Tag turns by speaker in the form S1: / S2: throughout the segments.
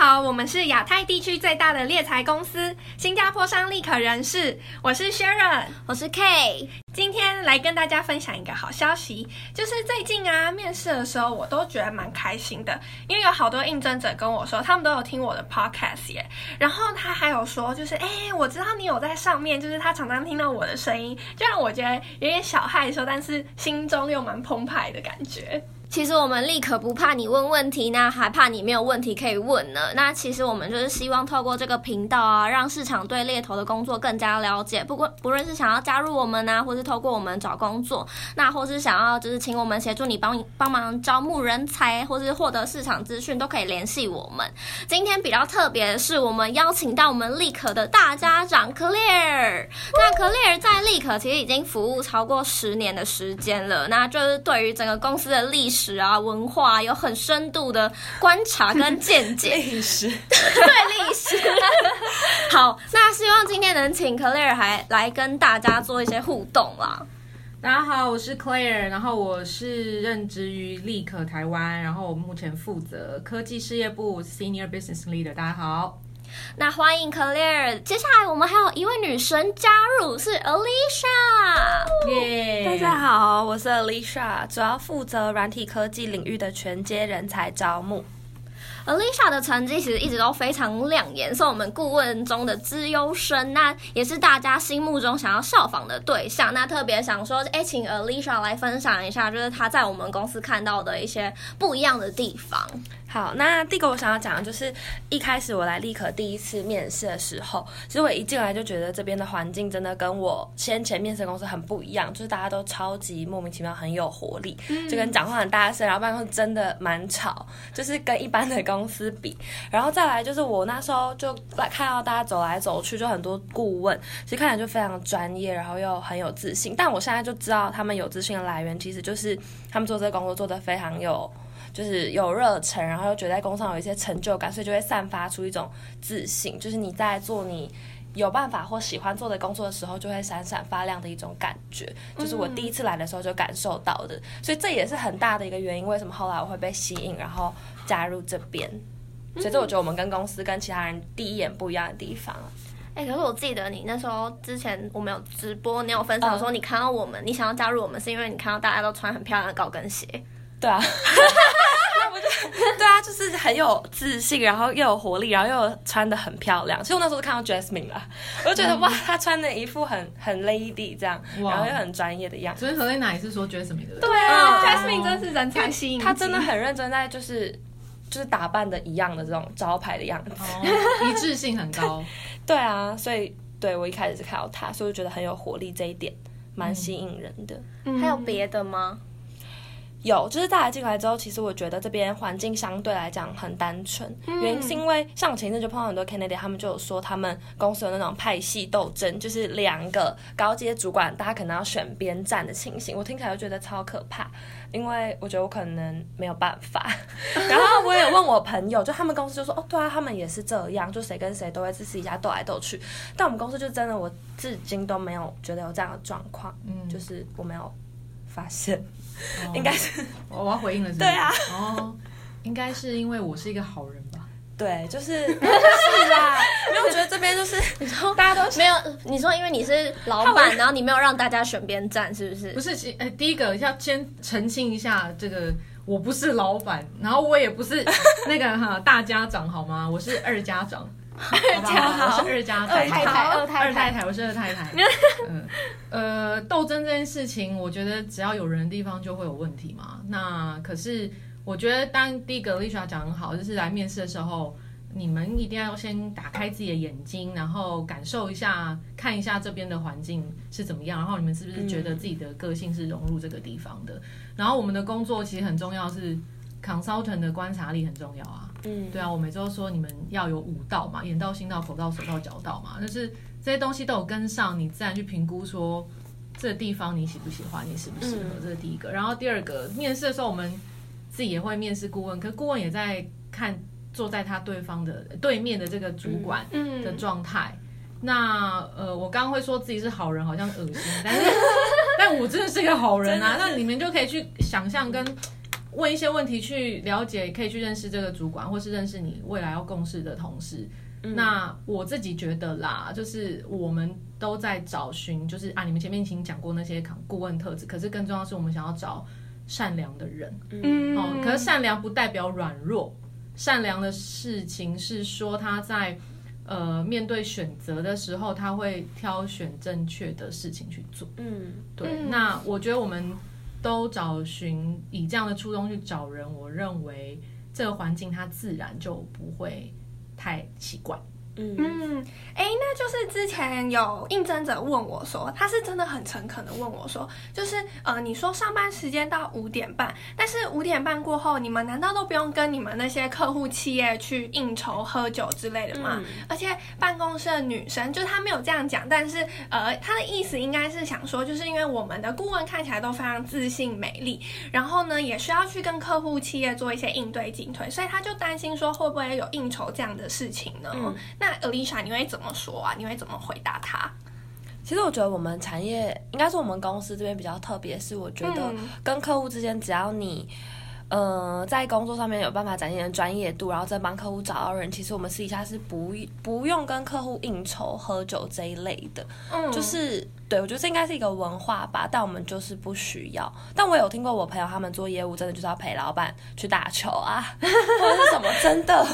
S1: 好，我们是亚太地区最大的猎才公司——新加坡商立可人士。我是 Sharon，
S2: 我是 Kay。
S1: 今天来跟大家分享一个好消息，就是最近啊，面试的时候我都觉得蛮开心的，因为有好多应征者跟我说，他们都有听我的 podcast 耶。然后他还有说，就是哎，我知道你有在上面，就是他常常听到我的声音，就让我觉得有点小害羞，但是心中又蛮澎湃的感觉。
S2: 其实我们立可不怕你问问题呢，还怕你没有问题可以问呢。那其实我们就是希望透过这个频道啊，让市场对猎头的工作更加了解。不过不论是想要加入我们呢，或是透过我们找工作，那或是想要就是请我们协助你帮帮忙招募人才，或是获得市场资讯，都可以联系我们。今天比较特别的是，我们邀请到我们立可的大家长 Clear。那 Clear 在立可其实已经服务超过十年的时间了，那就是对于整个公司的历史。史啊，文化有很深度的观察跟见解。
S3: 历史，
S2: 对历史。好，那希望今天能请 Claire 还来跟大家做一些互动啦。
S3: 大家好，我是 Claire，然后我是任职于立可台湾，然后我目前负责科技事业部 Senior Business Leader。大家好。
S2: 那欢迎 Claire，接下来我们还有一位女神加入，是 Alicia。
S4: 耶！大家好，我是 Alicia，主要负责软体科技领域的全阶人才招募。
S2: Alicia 的成绩其实一直都非常亮眼，是我们顾问中的资优生，那也是大家心目中想要效仿的对象。那特别想说，哎，请 Alicia 来分享一下，就是她在我们公司看到的一些不一样的地方。
S4: 好，那第一个我想要讲的就是一开始我来立可第一次面试的时候，其实我一进来就觉得这边的环境真的跟我先前面试公司很不一样，就是大家都超级莫名其妙，很有活力，就跟讲话很大声，然后办公室真的蛮吵，就是跟一般的公司比。然后再来就是我那时候就来看到大家走来走去，就很多顾问，其实看起来就非常专业，然后又很有自信。但我现在就知道他们有自信的来源，其实就是他们做这个工作做得非常有。就是有热忱，然后又觉得在工作上有一些成就感，所以就会散发出一种自信。就是你在做你有办法或喜欢做的工作的时候，就会闪闪发亮的一种感觉。就是我第一次来的时候就感受到的，所以这也是很大的一个原因。为什么后来我会被吸引，然后加入这边？所以这我觉得我们跟公司跟其他人第一眼不一样的地方。
S2: 哎、欸，可是我记得你那时候之前我们有直播，你有分享说你看到我们，你想要加入我们是因为你看到大家都穿很漂亮的高跟鞋。
S4: 对啊。对啊，就是很有自信，然后又有活力，然后又穿的很漂亮。所以我那时候看到 Jasmine 了，我就觉得、嗯、哇，她穿的一副很很 lady 这样，然后又很专业的样子。
S3: 所以何丽娜也是说 Jasmine 的。
S1: 对啊、嗯、，Jasmine 真是人才吸引。
S4: 她真的很认真在就是就是打扮的一样的这种招牌的样子，
S3: 哦、一致性很高。
S4: 对啊，所以对我一开始是看到她，所以我觉得很有活力，这一点蛮吸引人的。
S2: 嗯、还有别的吗？
S4: 有，就是大家进来之后，其实我觉得这边环境相对来讲很单纯。嗯、原因是因为像我前一阵就碰到很多 candidate，他们就有说他们公司有那种派系斗争，就是两个高阶主管，大家可能要选边站的情形。我听起来就觉得超可怕，因为我觉得我可能没有办法。然后我也问我朋友，就他们公司就说，哦，对啊，他们也是这样，就谁跟谁都会私一下斗来斗去。但我们公司就真的，我至今都没有觉得有这样的状况，嗯，就是我没有发现。哦、应该是
S3: 我我要回应了是不是，
S4: 对啊，
S3: 哦，应该是因为我是一个好人吧？
S4: 对，就是 是啦，因为我觉得这边就是你说大家都
S2: 没有，你说因为你是老板，然后你没有让大家选边站，是不是？
S3: 不是，呃，第一个要先澄清一下，这个我不是老板，然后我也不是那个哈大家长，好吗？我是二家长。二家好，我是二家太太，二太太，我是二太太。嗯，呃，斗争这件事情，我觉得只要有人的地方就会有问题嘛。那可是我觉得，当第一个 Alicia 讲得很好，就是来面试的时候，你们一定要先打开自己的眼睛，然后感受一下，看一下这边的环境是怎么样，然后你们是不是觉得自己的个性是融入这个地方的？然后我们的工作其实很重要，是 consultant 的观察力很重要啊。嗯，对啊，我每周说你们要有五道嘛，眼到、心到、口到、手到、脚到嘛，就是这些东西都有跟上，你自然去评估说这个地方你喜不喜欢，你适不适合，这是第一个。然后第二个，面试的时候我们自己也会面试顾问，可顾问也在看坐在他对方的对面的这个主管的状态。那呃，我刚刚会说自己是好人，好像恶心，但是 但我真的是个好人啊。那你们就可以去想象跟。问一些问题去了解，可以去认识这个主管，或是认识你未来要共事的同事。嗯、那我自己觉得啦，就是我们都在找寻，就是啊，你们前面已经讲过那些顾问特质，可是更重要的是我们想要找善良的人。嗯，哦，可是善良不代表软弱，善良的事情是说他在呃面对选择的时候，他会挑选正确的事情去做。嗯，对。嗯、那我觉得我们都找寻以这样的初衷去找人，我认为这个环境它自然就不会。太奇怪。
S1: 嗯，哎，那就是之前有应征者问我说，他是真的很诚恳的问我说，就是呃，你说上班时间到五点半，但是五点半过后，你们难道都不用跟你们那些客户企业去应酬喝酒之类的吗？嗯、而且办公室的女生，就是他没有这样讲，但是呃，他的意思应该是想说，就是因为我们的顾问看起来都非常自信美丽，然后呢，也需要去跟客户企业做一些应对进退，所以他就担心说会不会有应酬这样的事情呢？嗯、那。Alicia，你会怎么说啊？你会怎么回答他？
S4: 其实我觉得我们产业应该是我们公司这边比较特别，是我觉得跟客户之间，只要你。呃，在工作上面有办法展现专业度，然后再帮客户找到人。其实我们私底下是不不用跟客户应酬喝酒这一类的，嗯，就是对我觉得这应该是一个文化吧，但我们就是不需要。但我有听过我朋友他们做业务，真的就是要陪老板去打球啊，或者是什么，真的。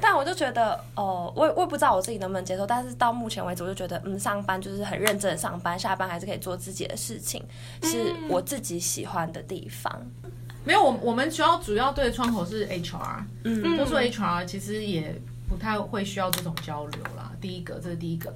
S4: 但我就觉得，哦，我我也不知道我自己能不能接受。但是到目前为止，我就觉得，嗯，上班就是很认真的上班，下班还是可以做自己的事情，是我自己喜欢的地方。
S3: 没有，我我们学校主要对的窗口是 HR，嗯，都说 HR 其实也不太会需要这种交流啦。第一个，这是第一个。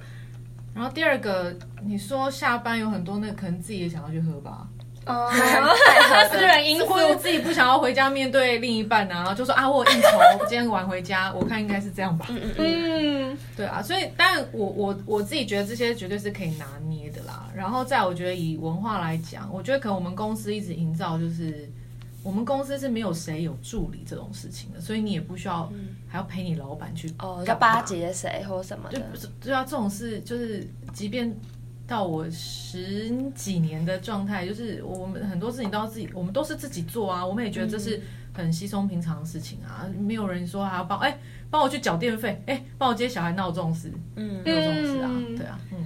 S3: 然后第二个，你说下班有很多那可能自己也想要去喝吧，哦，私人 因素，我自己不想要回家面对另一半啊，就说啊，我有应酬，我今天晚回家，我看应该是这样吧。嗯嗯，对啊，所以当然我我我自己觉得这些绝对是可以拿捏的啦。然后在我觉得以文化来讲，我觉得可能我们公司一直营造就是。我们公司是没有谁有助理这种事情的，所以你也不需要还要陪你老板去
S4: 哦，要巴结谁或什么的，
S3: 就不是对啊，这种事就是，即便到我十几年的状态，就是我们很多事情都要自己，我们都是自己做啊，我们也觉得这是很稀松平常的事情啊，没有人说还要帮哎帮我去缴电费，哎帮我接小孩闹这种事，嗯，没有这种事啊，对啊，嗯。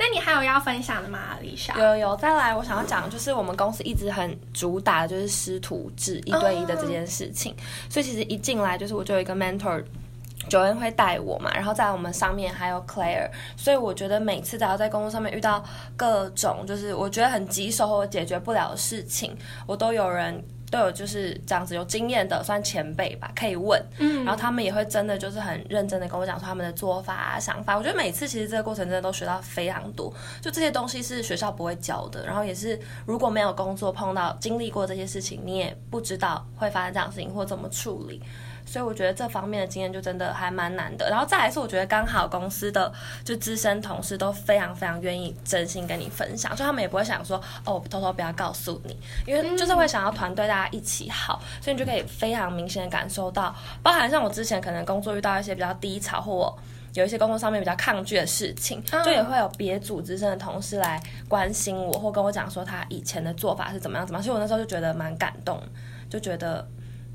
S1: 那你还有要分享的吗，Alicia？
S4: 有有，再来，我想要讲，就是我们公司一直很主打的就是师徒制一对一的这件事情，哦、所以其实一进来就是我就有一个 mentor，Joanne 会带我嘛，然后在我们上面还有 Claire，所以我觉得每次只要在工作上面遇到各种就是我觉得很棘手或解决不了的事情，我都有人。都有就是这样子有经验的算前辈吧，可以问，嗯，然后他们也会真的就是很认真的跟我讲说他们的做法啊、想法。我觉得每次其实这个过程真的都学到非常多，就这些东西是学校不会教的，然后也是如果没有工作碰到经历过这些事情，你也不知道会发生这样的事情或怎么处理。所以我觉得这方面的经验就真的还蛮难的，然后再来是我觉得刚好公司的就资深同事都非常非常愿意真心跟你分享，就他们也不会想说哦，偷偷不要告诉你，因为就是会想要团队大家一起好，所以你就可以非常明显的感受到，包含像我之前可能工作遇到一些比较低潮或我有一些工作上面比较抗拒的事情，就也会有别组资深的同事来关心我或跟我讲说他以前的做法是怎么样怎么样，所以我那时候就觉得蛮感动，就觉得。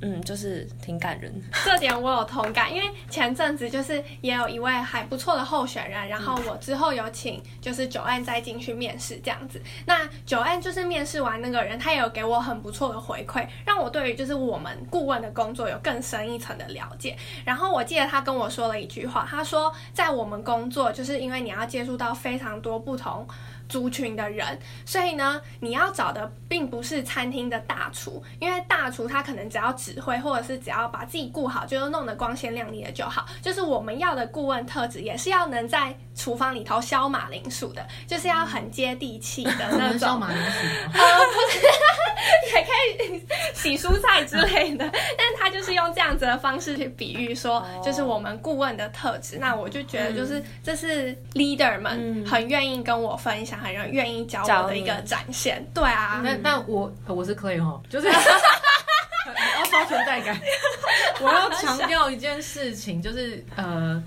S4: 嗯，就是挺感人。
S1: 这点我有同感，因为前阵子就是也有一位还不错的候选人，然后我之后有请就是 Joanne 再进去面试这样子。那 Joanne 就是面试完那个人，他也有给我很不错的回馈，让我对于就是我们顾问的工作有更深一层的了解。然后我记得他跟我说了一句话，他说在我们工作就是因为你要接触到非常多不同。族群的人，所以呢，你要找的并不是餐厅的大厨，因为大厨他可能只要指挥，或者是只要把自己顾好，就是弄得光鲜亮丽的就好。就是我们要的顾问特质，也是要能在厨房里头削马铃薯的，就是要很接地气的那种。削
S3: 马铃薯？
S1: 呃，不是，也可以洗蔬菜之类的。但他就是用这样子的方式去比喻说，就是我们顾问的特质。那我就觉得，就是这是 leader 们很愿意跟我分享。很让愿意教我的一个展现，对啊，
S3: 但但我我是 Clay 哈，就是 要刷存在感。我要强调一件事情，就是呃，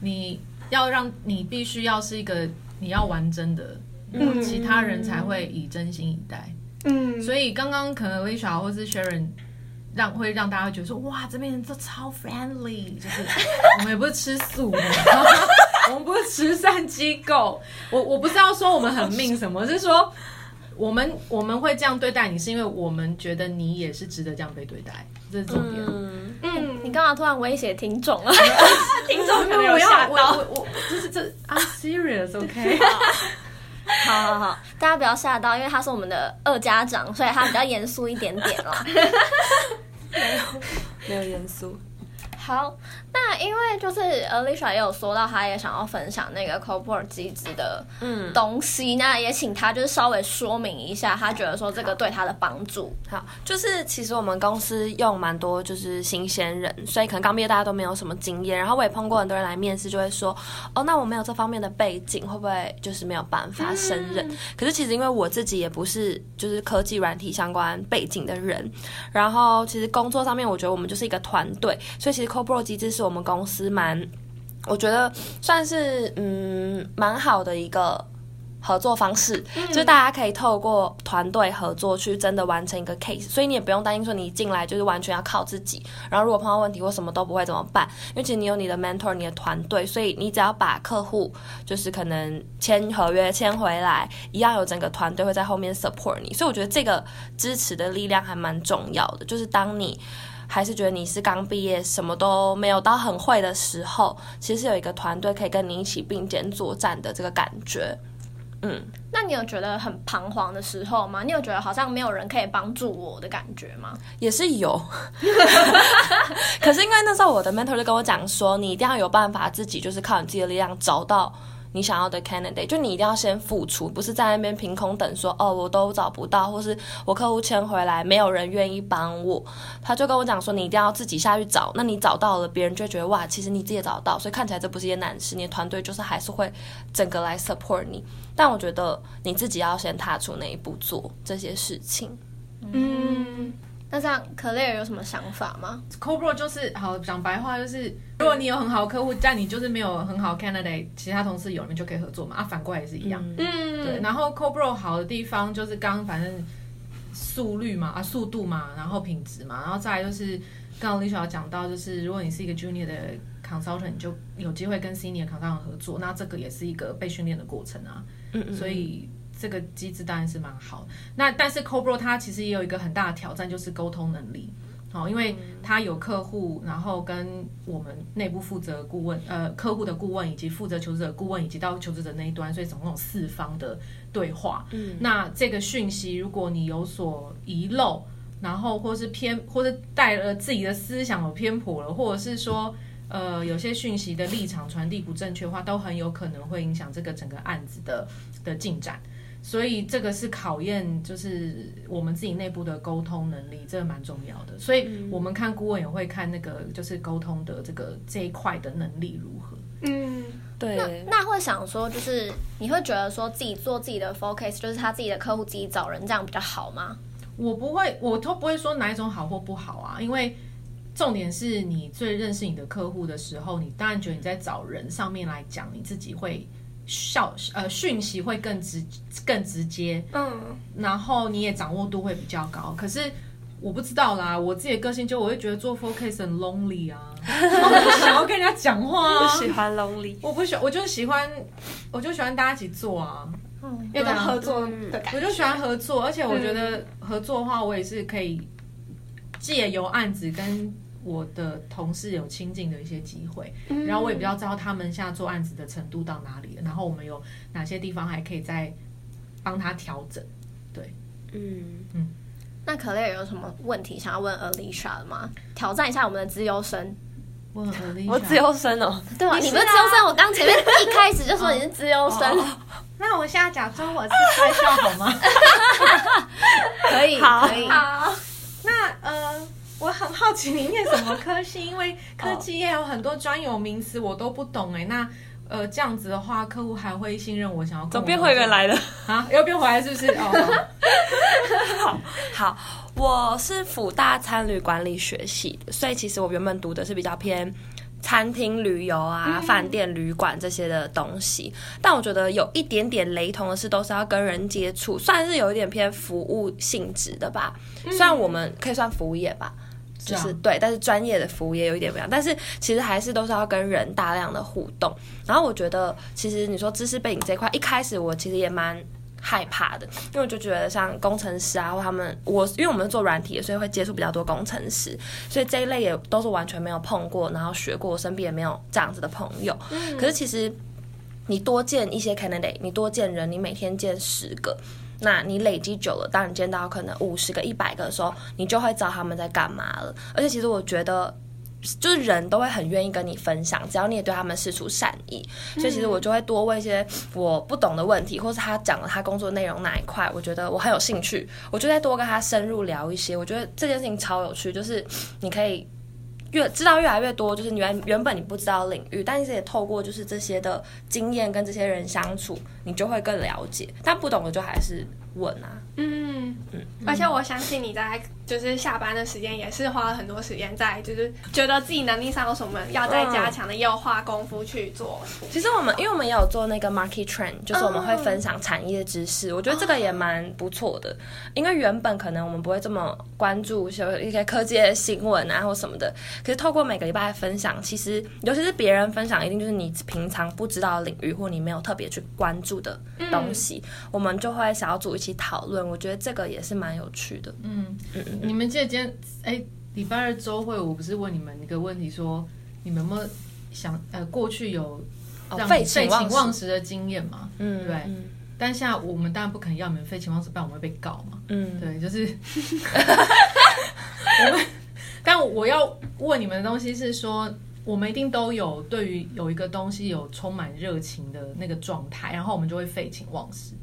S3: 你要让你必须要是一个你要玩真的，嗯，其他人才会以真心以待。嗯，所以刚刚可能 Alicia 或是 Sharon 让会让大家觉得说，哇，这边人都超 friendly，就是 我们也不是吃素的，我们不是慈善机构，我我不是要说我们很命什么，是说我们我们会这样对待你，是因为我们觉得你也是值得这样被对待，这是重点。
S2: 嗯，嗯，你干嘛突然威胁听众了？听众
S3: 没有吓到，我我就是这 I'm serious，OK。
S2: 好好好，大家不要吓到，因为他是我们的二家长，所以他比较严肃一点点啦。
S4: 没有，没有严肃。
S2: 好，那因为就是 Alicia 也有说到，她也想要分享那个 Cohort 机制的嗯东西，嗯、那也请她就是稍微说明一下，她觉得说这个对她的帮助。
S4: 好，就是其实我们公司用蛮多就是新鲜人，所以可能刚毕业大家都没有什么经验，然后我也碰过很多人来面试，就会说哦，那我没有这方面的背景，会不会就是没有办法胜任？嗯、可是其实因为我自己也不是就是科技软体相关背景的人，然后其实工作上面我觉得我们就是一个团队，所以其实。CoPro 机制是我们公司蛮，我觉得算是嗯蛮好的一个合作方式，嗯、就是大家可以透过团队合作去真的完成一个 case，所以你也不用担心说你一进来就是完全要靠自己，然后如果碰到问题或什么都不会怎么办？因为其实你有你的 mentor，你的团队，所以你只要把客户就是可能签合约签回来，一样有整个团队会在后面 support 你，所以我觉得这个支持的力量还蛮重要的，就是当你。还是觉得你是刚毕业，什么都没有到很会的时候，其实有一个团队可以跟你一起并肩作战的这个感觉。嗯，
S2: 那你有觉得很彷徨的时候吗？你有觉得好像没有人可以帮助我的感觉吗？
S4: 也是有，可是因为那时候我的 mentor 就跟我讲说，你一定要有办法自己就是靠你自己的力量找到。你想要的 candidate，就你一定要先付出，不是在那边凭空等说哦，我都找不到，或是我客户签回来没有人愿意帮我。他就跟我讲说，你一定要自己下去找。那你找到了，别人就觉得哇，其实你自己也找到，所以看起来这不是一件难事。你的团队就是还是会整个来 support 你。但我觉得你自己要先踏出那一步做这些事情。
S2: 嗯。那这样，Claire 有什么想法吗
S3: ？Cobra 就是好讲白话，就是如果你有很好的客户，但你就是没有很好 candidate，其他同事有，你们就可以合作嘛。啊，反过来也是一样。嗯，对。然后 Cobra 好的地方就是刚反正速率嘛，啊，速度嘛，然后品质嘛，然后再来就是刚刚 Alicia 讲到，就是如果你是一个 junior 的 consultant，你就有机会跟 senior consultant 合作，那这个也是一个被训练的过程啊。嗯嗯。所以。这个机制当然是蛮好的，那但是 Cobro 它其实也有一个很大的挑战，就是沟通能力。好，因为他有客户，然后跟我们内部负责顾问，呃，客户的顾问以及负责求职者顾问，以及到求职者那一端，所以总共有四方的对话。嗯，那这个讯息如果你有所遗漏，然后或是偏，或是带了自己的思想有偏颇了，或者是说，呃，有些讯息的立场传递不正确的话，都很有可能会影响这个整个案子的的进展。所以这个是考验，就是我们自己内部的沟通能力，这个蛮重要的。所以我们看顾问也会看那个，就是沟通的这个这一块的能力如何。
S2: 嗯，对。那那会想说，就是你会觉得说自己做自己的 focus，就是他自己的客户自己找人这样比较好吗？
S3: 我不会，我都不会说哪一种好或不好啊，因为重点是你最认识你的客户的时候，你当然觉得你在找人上面来讲，你自己会。效呃讯息会更直更直接，嗯，然后你也掌握度会比较高。可是我不知道啦，我自己的个性就我会觉得做 focus 很 lonely 啊，我不想要跟人家讲话啊，
S4: 不喜欢 lonely，
S3: 我不喜欢，我就喜欢，我就喜欢大家一起做啊，
S1: 嗯，有种合作的感觉，
S3: 我就喜欢合作，而且我觉得合作的话，我也是可以借由案子跟。我的同事有亲近的一些机会，然后我也比较知道他们现在做案子的程度到哪里了，然后我们有哪些地方还可以再帮他调整。对，嗯
S2: 嗯。那 Claire 有什么问题想要问 Alicia 的吗？挑战一下我们的资优生。
S3: 问 Alicia，
S4: 我资优生哦。
S2: 对啊，你不是资优生，我刚前面一开始就说你是资优生。
S1: 哦哦。那我现在假装我是在校好吗？
S2: 可以，可以。
S1: 好，那呃。我很好奇你念什么科系，因为科技业有很多专有名词我都不懂哎。那呃这样子的话，客户还会信任我，想要
S4: 怎么变回原来的
S3: 啊？又变回来是不是？哦，
S4: 好好，我是辅大餐旅管理学系的，所以其实我原本读的是比较偏餐厅、旅游啊、饭店、旅馆这些的东西。但我觉得有一点点雷同的是，都是要跟人接触，算是有一点偏服务性质的吧。虽然我们可以算服务业吧。就是对，但是专业的服务也有一点不一样，但是其实还是都是要跟人大量的互动。然后我觉得，其实你说知识背景这一块，一开始我其实也蛮害怕的，因为我就觉得像工程师啊，或他们，我因为我们是做软体的，所以会接触比较多工程师，所以这一类也都是完全没有碰过，然后学过，我身边也没有这样子的朋友。嗯。可是其实你多见一些 candidate，你多见人，你每天见十个。那你累积久了，当你见到可能五十个、一百个的时候，你就会知道他们在干嘛了。而且其实我觉得，就是人都会很愿意跟你分享，只要你也对他们施出善意。所以其实我就会多问一些我不懂的问题，或是他讲了他工作内容哪一块，我觉得我很有兴趣，我就再多跟他深入聊一些。我觉得这件事情超有趣，就是你可以。越知道越来越多，就是原原本你不知道领域，但是也透过就是这些的经验跟这些人相处，你就会更了解。但不懂的就还是问啊。嗯
S1: 嗯，而且我相信你在就是下班的时间也是花了很多时间在，就是觉得自己能力上有什么要再加强的，也有花功夫去做。
S4: 其实我们因为我们也有做那个 market trend，就是我们会分享产业知识，我觉得这个也蛮不错的。因为原本可能我们不会这么关注一些一些科技的新闻啊或什么的，可是透过每个礼拜的分享，其实尤其是别人分享，一定就是你平常不知道的领域或你没有特别去关注的东西，我们就会小组一起讨论。我觉得这个也是蛮有趣的。
S3: 嗯嗯，你们记得今天哎，礼拜二周会，我不是问你们一个问题说，说你们有没有想呃过去有让废寝忘食的经验嘛？嗯，对。嗯、但现在我们当然不可能要你们废寝忘食，不然我们会被告嘛。嗯，对，就是 我们。但我要问你们的东西是说，我们一定都有对于有一个东西有充满热情的那个状态，然后我们就会废寝忘食。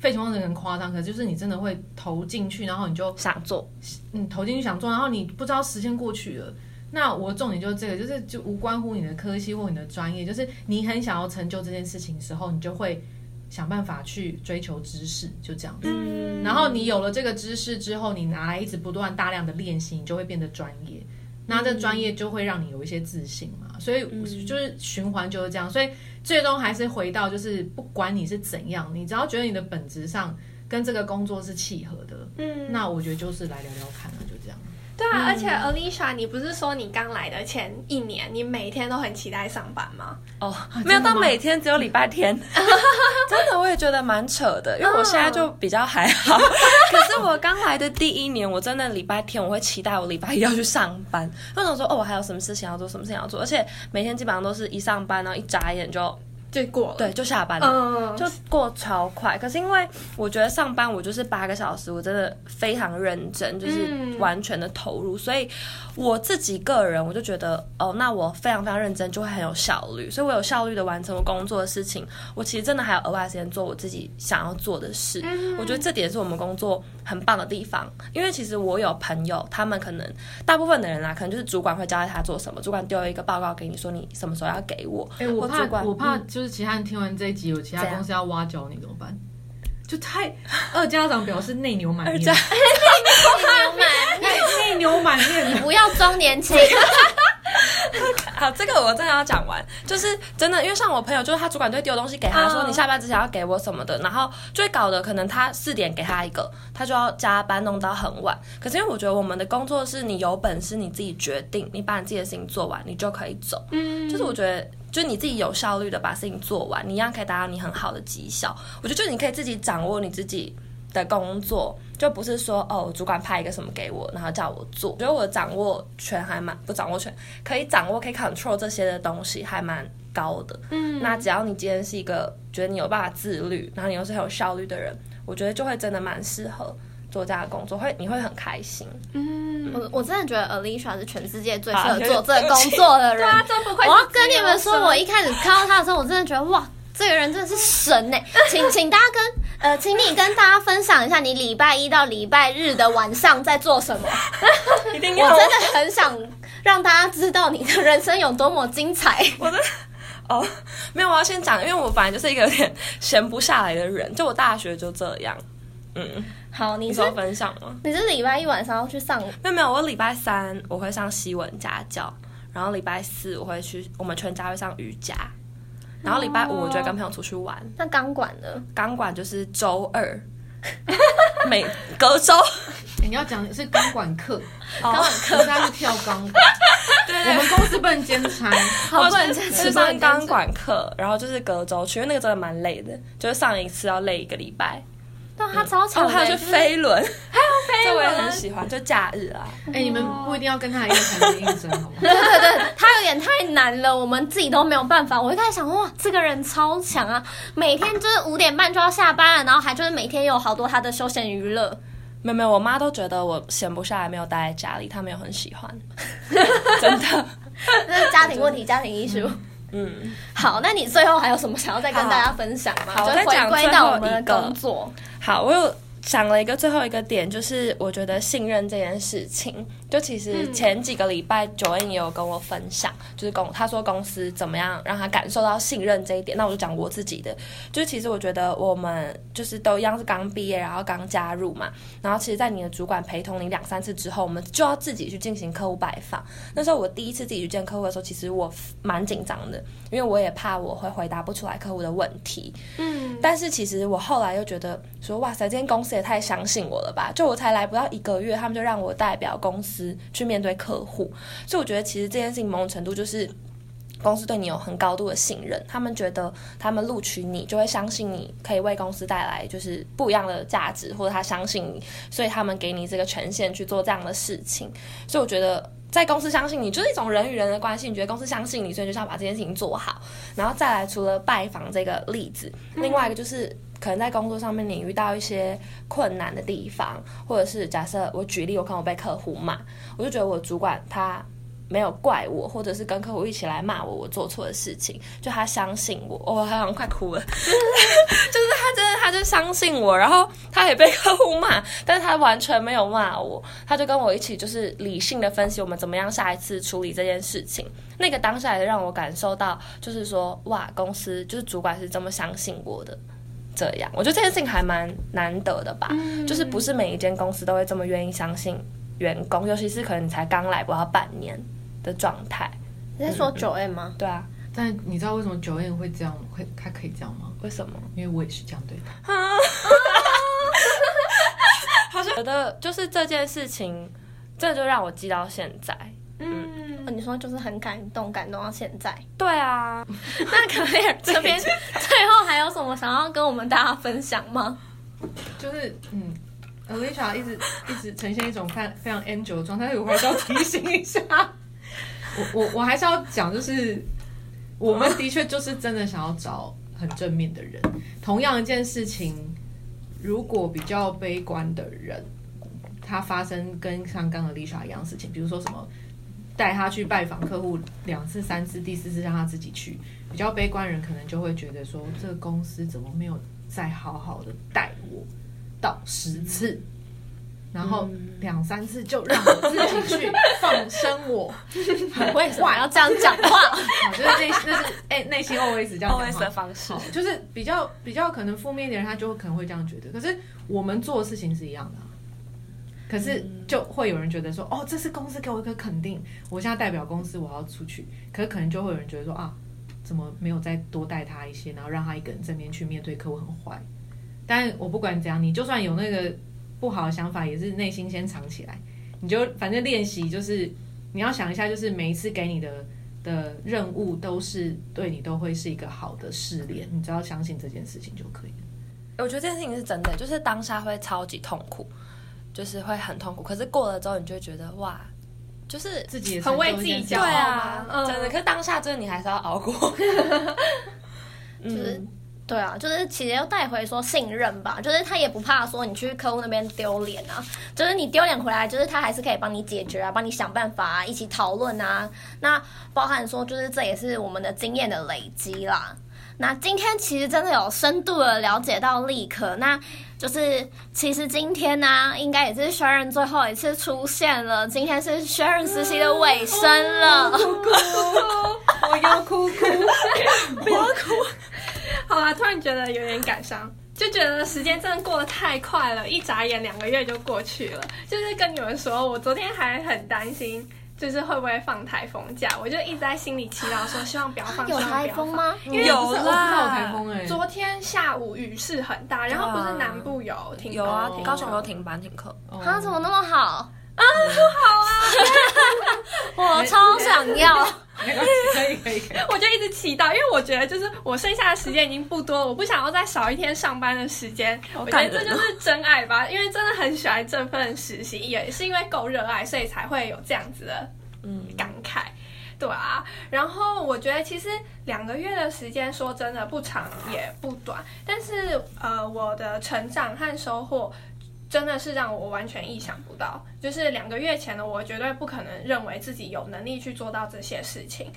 S3: 废寝忘食很夸张，可是就是你真的会投进去，然后你就
S4: 想做，
S3: 嗯，投进去想做，然后你不知道时间过去了。那我的重点就是这个，就是就无关乎你的科系或你的专业，就是你很想要成就这件事情的时候，你就会想办法去追求知识，就这样子。嗯。然后你有了这个知识之后，你拿来一直不断大量的练习，你就会变得专业。那这专业就会让你有一些自信嘛。所以就是循环就是这样，所以。最终还是回到，就是不管你是怎样，你只要觉得你的本质上跟这个工作是契合的，嗯，那我觉得就是来聊聊看。
S1: 对啊，嗯、而且 Alicia，你不是说你刚来的前一年，你每天都很期待上班吗？
S4: 哦，没有到每天，只有礼拜天。真的，我也觉得蛮扯的，因为我现在就比较还好。可是我刚来的第一年，我真的礼拜天我会期待我礼拜一要去上班。我想说，哦，我还有什么事情要做，什么事情要做，而且每天基本上都是一上班，然后一眨眼就。
S1: 就过了，
S4: 对，就下班了，嗯、就过超快。可是因为我觉得上班我就是八个小时，我真的非常认真，就是完全的投入，嗯、所以我自己个人我就觉得，哦，那我非常非常认真，就会很有效率，所以我有效率的完成我工作的事情。我其实真的还有额外时间做我自己想要做的事。嗯、我觉得这点是我们工作很棒的地方，因为其实我有朋友，他们可能大部分的人啊，可能就是主管会交代他做什么，主管丢了一个报告给你，说你什么时候要给我。
S3: 哎、欸，我怕，我怕就是其他人听完这一集，有其他公司要挖角你怎么办？就太二家长表示内牛满面，内牛
S2: 满
S3: 面内牛满面，
S2: 你不要装年轻。
S4: 好，这个我真的要讲完，就是真的，因为像我朋友，就是他主管会丢东西给他说，你下班之前要给我什么的，然后就会搞的可能他四点给他一个，他就要加班弄到很晚。可是因为我觉得我们的工作是你有本事你自己决定，你把你自己的事情做完，你就可以走。嗯，就是我觉得，就是你自己有效率的把事情做完，你一样可以达到你很好的绩效。我觉得就你可以自己掌握你自己的工作，就不是说哦，主管派一个什么给我，然后叫我做。我觉得我掌握权还蛮不掌握权，可以掌握可以 control 这些的东西还蛮高的。嗯，那只要你今天是一个觉得你有办法自律，然后你又是很有效率的人，我觉得就会真的蛮适合做这样的工作，会你会很开心。
S2: 嗯，我我真的觉得 Alicia 是全世界最适合做这个工作的人。对
S1: 啊，真不愧。
S2: 我要跟你们说，我一开始看到他的时候，我真的觉得哇。这个人真的是神呢，请请大家跟呃，请你跟大家分享一下你礼拜一到礼拜日的晚上在做什么。一定要，我真的很想让大家知道你的人生有多么精彩。
S4: 我的哦，没有，我要先讲，因为我本来就是一个有点 闲不下来的人，就我大学就这样。嗯，
S2: 好，你
S4: 说分享吗？
S2: 你是礼拜一晚上要去上？
S4: 没有没有，我礼拜三我会上西文家教。然后礼拜四我会去，我们全家会上瑜伽，然后礼拜五我就会跟朋友出去玩。哦、
S2: 那钢管呢？
S4: 钢管就是周二，每隔周。
S3: 欸、你要讲的是钢管课，钢管课他是跳钢管。对，我们公司不能兼差，
S2: 好不能兼
S4: 差。上钢管课，然后就是隔周去，因为那个真的蛮累的，就是上一次要累一个礼拜。
S2: 那他超长的，
S4: 还有是飞轮，还有
S2: 飞轮，
S4: 我也很喜欢，就假日啊。
S3: 哎，你们不一定要跟他一样才能应征，好吗？
S2: 对对对，他有点太难了，我们自己都没有办法。我就在想，哇，这个人超强啊！每天就是五点半就要下班了，然后还就是每天有好多他的休闲娱乐。
S4: 没有没有，我妈都觉得我闲不下来，没有待在家里，她没有很喜欢，真的。
S2: 这是家庭问题，家庭艺术。嗯，好，那你最后还有什么想要再跟大家分享吗？
S4: 好，
S2: 就回归到我们的工作。
S4: 好，我有想了一个最后一个点，就是我觉得信任这件事情。就其实前几个礼拜，Joanne 也有跟我分享，就是公他说公司怎么样让他感受到信任这一点。那我就讲我自己的，就是其实我觉得我们就是都一样是刚毕业，然后刚加入嘛。然后其实，在你的主管陪同你两三次之后，我们就要自己去进行客户拜访。那时候我第一次自己去见客户的时候，其实我蛮紧张的，因为我也怕我会回答不出来客户的问题。嗯。但是其实我后来又觉得说，哇塞，这间公司也太相信我了吧？就我才来不到一个月，他们就让我代表公司。去面对客户，所以我觉得其实这件事情某种程度就是公司对你有很高度的信任，他们觉得他们录取你就会相信你可以为公司带来就是不一样的价值，或者他相信你，所以他们给你这个权限去做这样的事情。所以我觉得在公司相信你就是一种人与人的关系，你觉得公司相信你，所以就是要把这件事情做好。然后再来，除了拜访这个例子，另外一个就是。可能在工作上面你遇到一些困难的地方，或者是假设我举例，我可能我被客户骂，我就觉得我主管他没有怪我，或者是跟客户一起来骂我，我做错的事情，就他相信我，我好像快哭了，就是他真的他就相信我，然后他也被客户骂，但是他完全没有骂我，他就跟我一起就是理性的分析我们怎么样下一次处理这件事情，那个当下也让我感受到，就是说哇，公司就是主管是这么相信我的。这样，我觉得这件事情还蛮难得的吧，嗯、就是不是每一间公司都会这么愿意相信员工，尤其是可能你才刚来不到半年的状态。
S2: 你在说 Joanne 吗？
S4: 对啊，
S3: 但你知道为什么 Joanne 会这样，会他可以这样吗？
S4: 为什么？
S3: 因为我也是这样对他。
S4: 好像觉得就是这件事情，这就让我记到现在。
S2: 你说就是很感动，感动到现在。
S4: 对啊，
S2: 那可以这边最后还有什么想要跟我们大家分享吗？
S3: 就是嗯，Alicia 一直一直呈现一种非常非常 angel 的状态，我还是要提醒一下。我我我还是要讲，就是我们的确就是真的想要找很正面的人。同样一件事情，如果比较悲观的人，他发生跟像刚刚 Alicia 一样的事情，比如说什么。带他去拜访客户两次、三次，第四次让他自己去。比较悲观人可能就会觉得说，这个公司怎么没有再好好的带我到十次，然后两三次就让我自己去放生我？
S2: 为什么要这样讲话？
S3: 就是内那是哎内心 always 这
S4: 样的方式，
S3: 就是比较比较可能负面的人，他就可能会这样觉得。可是我们做的事情是一样的。可是就会有人觉得说，哦，这是公司给我一个肯定，我现在代表公司我要出去。可是可能就会有人觉得说，啊，怎么没有再多带他一些，然后让他一个人正面去面对客户很坏。但我不管怎样，你就算有那个不好的想法，也是内心先藏起来。你就反正练习就是你要想一下，就是每一次给你的的任务都是对你都会是一个好的试炼，你只要相信这件事情就可以了。
S4: 我觉得这件事情是真的，就是当下会超级痛苦。就是会很痛苦，可是过了之后，你就会觉得哇，就是
S3: 自己
S1: 很为自己骄傲啊，
S4: 嗯、真的。可是当下真的你还是要熬过，
S2: 就是、嗯、对啊，就是其实要带回说信任吧，就是他也不怕说你去客户那边丢脸啊，就是你丢脸回来，就是他还是可以帮你解决啊，帮你想办法啊，一起讨论啊。那包含说，就是这也是我们的经验的累积啦。那今天其实真的有深度的了解到立可，那就是其实今天呢、啊，应该也是 Sharon 最后一次出现了。今天是 Sharon 实习的尾声了，
S3: 我要哭哭，
S1: 不要哭。好啦，突然觉得有点感伤，就觉得时间真的过得太快了，一眨眼两个月就过去了。就是跟你们说，我昨天还很担心。就是会不会放台风假，我就一直在心里祈祷说，希望不要放。
S2: 有台风吗？
S1: 因为
S4: 有啦，
S3: 有台风哎。
S1: 昨天下午雨势很大，然后不是南部有停
S4: 有啊，高雄有停班停课。
S2: 他怎么那么好
S1: 啊？好啊，
S2: 我超想要。
S3: 可以可以可以，
S1: 我就一直祈祷，因为我觉得就是我剩下的时间已经不多，我不想要再少一天上班的时间。我觉得这就是真爱吧，因为真的很喜欢这份实习，也是因为够热爱，所以才会有这样子的嗯感慨。对啊，然后我觉得其实两个月的时间说真的不长也不短，但是呃我的成长和收获。真的是让我完全意想不到，就是两个月前的我绝对不可能认为自己有能力去做到这些事情。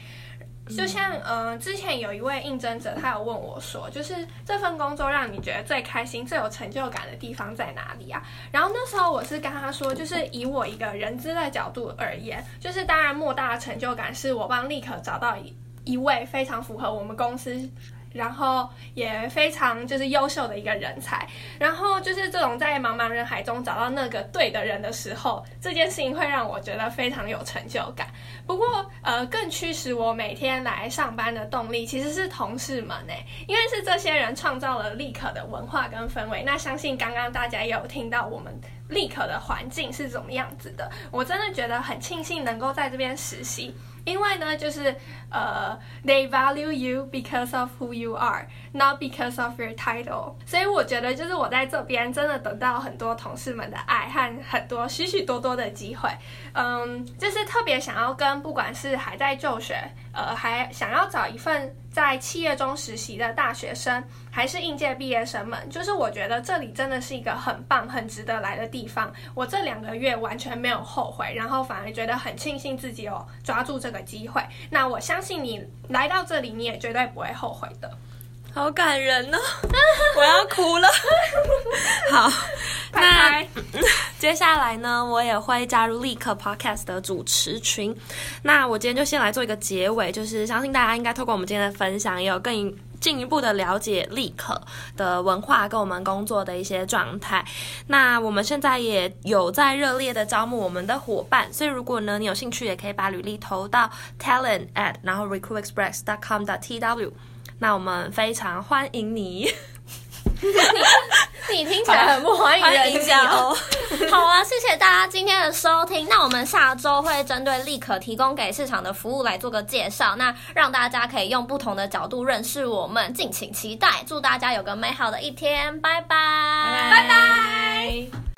S1: 就像呃，之前有一位应征者，他有问我说，就是这份工作让你觉得最开心、最有成就感的地方在哪里啊？然后那时候我是跟他说，就是以我一个人资的角度而言，就是当然莫大的成就感是我帮立可找到一一位非常符合我们公司。然后也非常就是优秀的一个人才，然后就是这种在茫茫人海中找到那个对的人的时候，这件事情会让我觉得非常有成就感。不过，呃，更驱使我每天来上班的动力其实是同事们呢，因为是这些人创造了立可的文化跟氛围。那相信刚刚大家也有听到我们立可的环境是怎么样子的，我真的觉得很庆幸能够在这边实习。因为呢，就是呃，they value you because of who you are, not because of your title。所以我觉得，就是我在这边真的得到很多同事们的爱和很多许许多多的机会。嗯，就是特别想要跟不管是还在就学，呃，还想要找一份在企业中实习的大学生，还是应届毕业生们，就是我觉得这里真的是一个很棒、很值得来的地方。我这两个月完全没有后悔，然后反而觉得很庆幸自己有抓住这个机会。那我相信你来到这里，你也绝对不会后悔的。
S4: 好感人呢、哦，我要哭了。好，
S1: 拜拜。
S4: 那 接下来呢，我也会加入立刻 Podcast 的主持群。那我今天就先来做一个结尾，就是相信大家应该透过我们今天的分享，也有更进一步的了解立刻的文化跟我们工作的一些状态。那我们现在也有在热烈的招募我们的伙伴，所以如果呢你有兴趣，也可以把履历投到 talent at 然后 recruitexpress.com.tw。那我们非常欢迎你，
S2: 你，你听起来很不欢迎人家哦。好啊，谢谢大家今天的收听。那我们下周会针对立可提供给市场的服务来做个介绍，那让大家可以用不同的角度认识我们，敬请期待。祝大家有个美好的一天，拜拜，
S1: 拜拜。